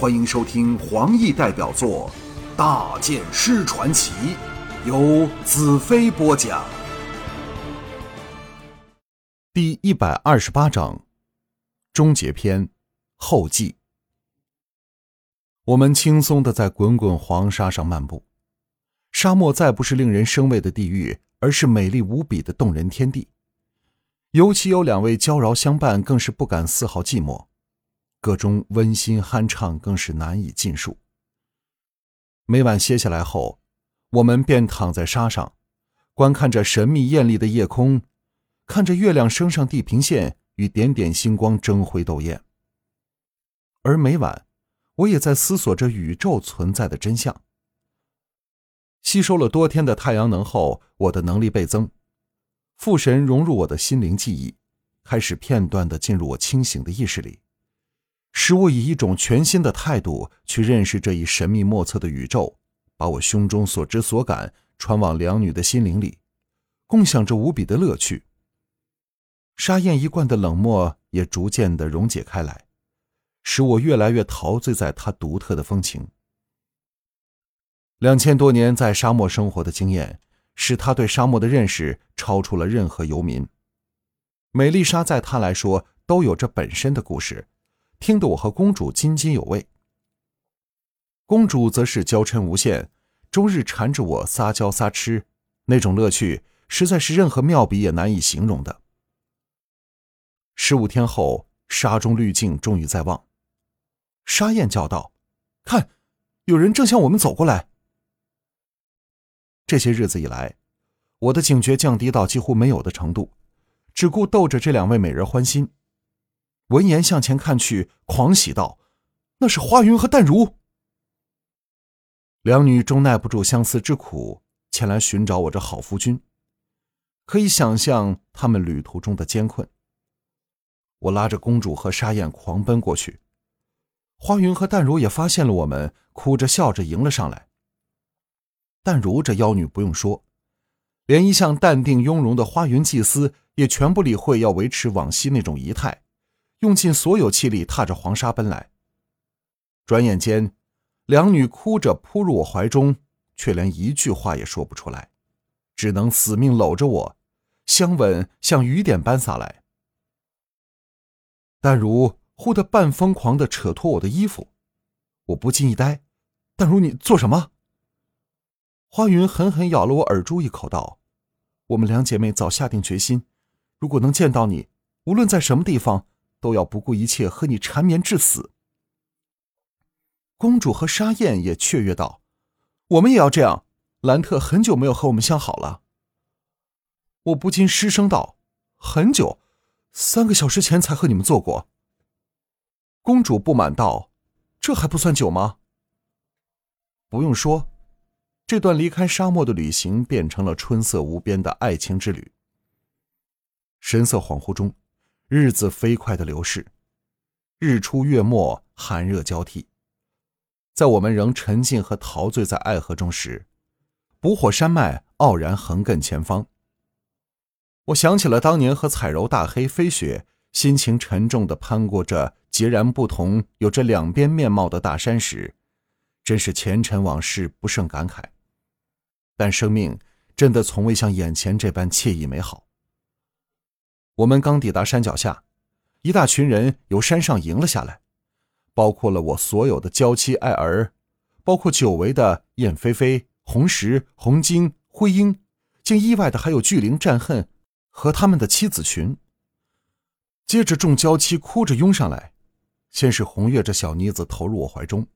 欢迎收听黄奕代表作《大剑师传奇》，由子飞播讲。第一百二十八章，终结篇后记。我们轻松的在滚滚黄沙上漫步，沙漠再不是令人生畏的地狱，而是美丽无比的动人天地。尤其有两位娇娆相伴，更是不敢丝毫寂寞。歌中温馨酣畅，更是难以尽述。每晚歇下来后，我们便躺在沙上，观看着神秘艳丽的夜空，看着月亮升上地平线，与点点星光争辉斗艳。而每晚，我也在思索着宇宙存在的真相。吸收了多天的太阳能后，我的能力倍增，父神融入我的心灵记忆，开始片段的进入我清醒的意识里。使我以一种全新的态度去认识这一神秘莫测的宇宙，把我胸中所知所感传往两女的心灵里，共享着无比的乐趣。沙燕一贯的冷漠也逐渐的溶解开来，使我越来越陶醉在她独特的风情。两千多年在沙漠生活的经验，使他对沙漠的认识超出了任何游民。美丽沙在他来说都有着本身的故事。听得我和公主津津有味，公主则是娇嗔无限，终日缠着我撒娇撒痴，那种乐趣实在是任何妙笔也难以形容的。十五天后，沙中滤镜终于在望，沙燕叫道：“看，有人正向我们走过来。”这些日子以来，我的警觉降低到几乎没有的程度，只顾逗着这两位美人欢心。闻言向前看去，狂喜道：“那是花云和淡如。”两女终耐不住相思之苦，前来寻找我这好夫君。可以想象他们旅途中的艰困。我拉着公主和沙燕狂奔过去，花云和淡如也发现了我们，哭着笑着迎了上来。淡如这妖女不用说，连一向淡定雍容的花云祭司也全不理会，要维持往昔那种仪态。用尽所有气力，踏着黄沙奔来。转眼间，两女哭着扑入我怀中，却连一句话也说不出来，只能死命搂着我，香吻像雨点般洒来。淡如忽的半疯狂的扯脱我的衣服，我不禁一呆：“淡如，你做什么？”花云狠狠咬了我耳珠一口，道：“我们两姐妹早下定决心，如果能见到你，无论在什么地方。”都要不顾一切和你缠绵至死。公主和沙燕也雀跃道：“我们也要这样。”兰特很久没有和我们相好了。我不禁失声道：“很久，三个小时前才和你们做过。”公主不满道：“这还不算久吗？”不用说，这段离开沙漠的旅行变成了春色无边的爱情之旅。神色恍惚中。日子飞快的流逝，日出月没，寒热交替。在我们仍沉浸和陶醉在爱河中时，捕火山脉傲然横亘前方。我想起了当年和彩柔、大黑、飞雪，心情沉重的攀过这截然不同、有着两边面貌的大山时，真是前尘往事不胜感慨。但生命真的从未像眼前这般惬意美好。我们刚抵达山脚下，一大群人由山上迎了下来，包括了我所有的娇妻爱儿，包括久违的燕飞飞、红石、红晶、灰鹰，竟意外的还有巨灵战恨和他们的妻子群。接着，众娇妻哭着拥上来，先是红月这小妮子投入我怀中，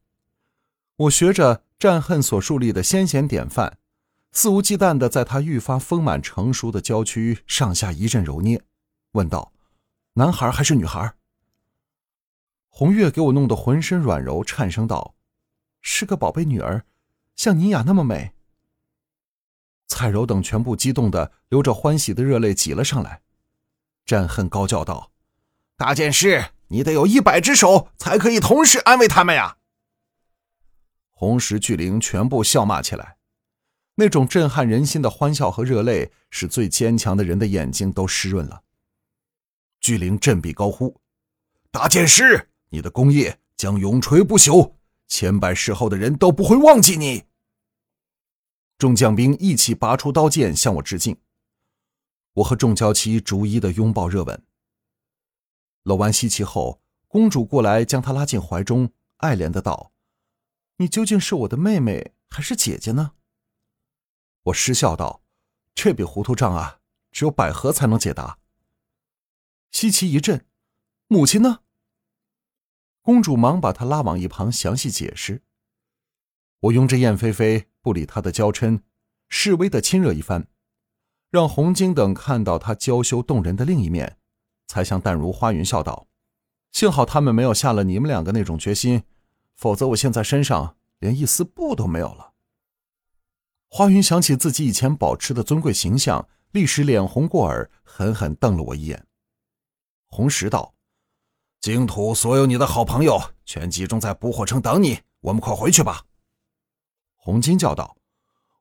我学着战恨所树立的先贤典范，肆无忌惮的在她愈发丰满成熟的娇躯上下一阵揉捏。问道：“男孩还是女孩？”红月给我弄得浑身软柔，颤声道：“是个宝贝女儿，像妮雅那么美。”彩柔等全部激动的流着欢喜的热泪挤了上来。战恨高叫道：“大剑师，你得有一百只手才可以同时安慰他们呀！”红石巨灵全部笑骂起来，那种震撼人心的欢笑和热泪，使最坚强的人的眼睛都湿润了。巨灵振臂高呼：“大剑师，你的功业将永垂不朽！千百世后的人都不会忘记你。众将兵一起拔出刀剑向我致敬。我和众娇妻逐一的拥抱热吻。搂完西岐后，公主过来将她拉进怀中，爱怜的道：“你究竟是我的妹妹还是姐姐呢？”我失笑道：“这笔糊涂账啊，只有百合才能解答。”西奇一震：“母亲呢？”公主忙把她拉往一旁详细解释。我拥着燕飞飞，不理她的娇嗔，示威的亲热一番。让红晶等看到她娇羞动人的另一面，才向淡如花云笑道：“幸好他们没有下了你们两个那种决心，否则我现在身上连一丝布都没有了。”花云想起自己以前保持的尊贵形象，立时脸红过耳，狠狠瞪了我一眼。红石道：“净土所有你的好朋友全集中在捕火城等你，我们快回去吧。”红金叫道：“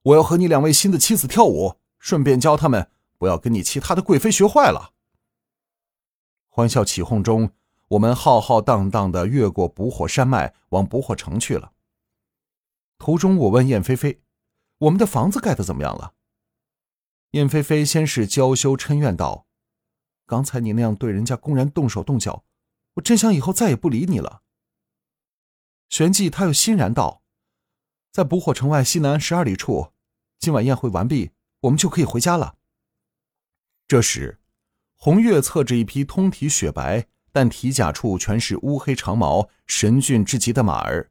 我要和你两位新的妻子跳舞。”顺便教他们不要跟你其他的贵妃学坏了。欢笑起哄中，我们浩浩荡荡的越过捕火山脉，往捕火城去了。途中，我问燕飞飞：“我们的房子盖的怎么样了？”燕飞飞先是娇羞嗔怨道：“刚才你那样对人家公然动手动脚，我真想以后再也不理你了。”旋即，他又欣然道：“在捕火城外西南十二里处，今晚宴会完毕。”我们就可以回家了。这时，红月侧着一匹通体雪白，但体甲处全是乌黑长毛、神俊至极的马儿，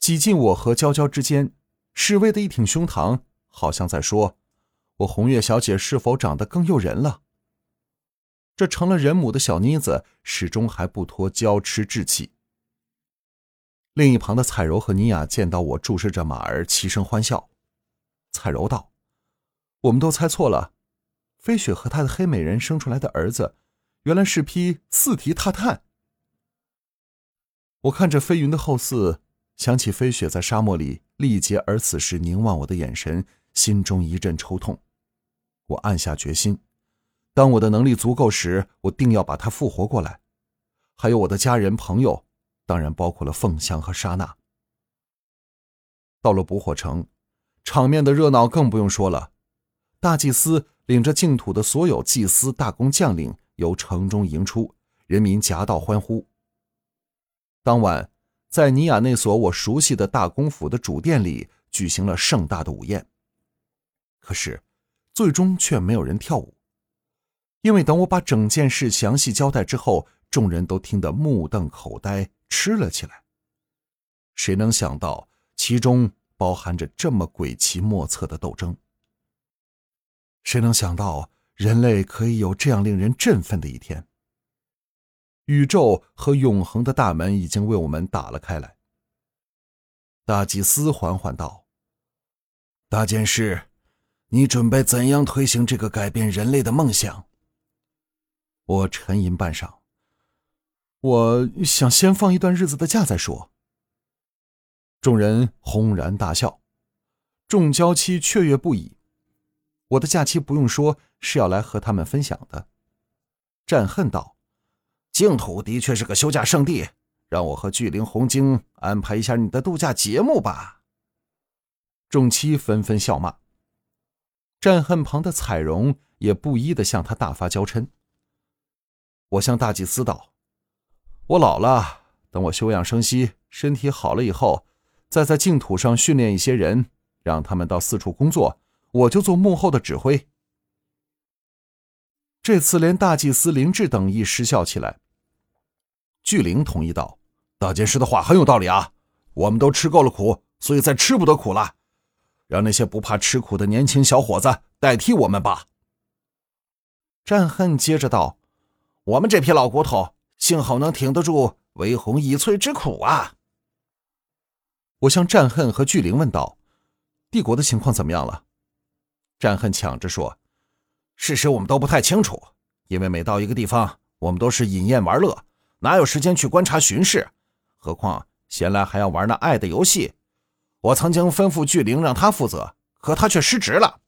挤进我和娇娇之间，示威的一挺胸膛，好像在说：“我红月小姐是否长得更诱人了？”这成了人母的小妮子，始终还不脱娇痴稚气。另一旁的彩柔和妮雅见到我注视着马儿，齐声欢笑。彩柔道。我们都猜错了，飞雪和她的黑美人生出来的儿子，原来是匹四蹄踏探。我看着飞云的后嗣，想起飞雪在沙漠里历劫而死时凝望我的眼神，心中一阵抽痛。我暗下决心，当我的能力足够时，我定要把她复活过来。还有我的家人朋友，当然包括了凤香和莎娜。到了捕火城，场面的热闹更不用说了。大祭司领着净土的所有祭司、大公将领由城中迎出，人民夹道欢呼。当晚，在尼亚那所我熟悉的大公府的主殿里举行了盛大的午宴。可是，最终却没有人跳舞，因为等我把整件事详细交代之后，众人都听得目瞪口呆，吃了起来。谁能想到其中包含着这么诡奇莫测的斗争？谁能想到人类可以有这样令人振奋的一天？宇宙和永恒的大门已经为我们打了开来。大祭司缓缓道：“大剑士，你准备怎样推行这个改变人类的梦想？”我沉吟半晌，我想先放一段日子的假再说。众人轰然大笑，众娇妻雀跃不已。我的假期不用说是要来和他们分享的。战恨道：“净土的确是个休假圣地，让我和巨灵红晶安排一下你的度假节目吧。”众妻纷纷笑骂。战恨旁的彩荣也不依的向他大发娇嗔。我向大祭司道：“我老了，等我休养生息，身体好了以后，再在净土上训练一些人，让他们到四处工作。”我就做幕后的指挥。这次连大祭司林志等亦失笑起来。巨灵同意道：“大剑师的话很有道理啊，我们都吃够了苦，所以再吃不得苦了。让那些不怕吃苦的年轻小伙子代替我们吧。”战恨接着道：“我们这批老骨头，幸好能挺得住微红一翠之苦啊。”我向战恨和巨灵问道：“帝国的情况怎么样了？”战恨抢着说：“事实我们都不太清楚，因为每到一个地方，我们都是饮宴玩乐，哪有时间去观察巡视？何况闲来还要玩那爱的游戏。我曾经吩咐巨灵让他负责，可他却失职了。”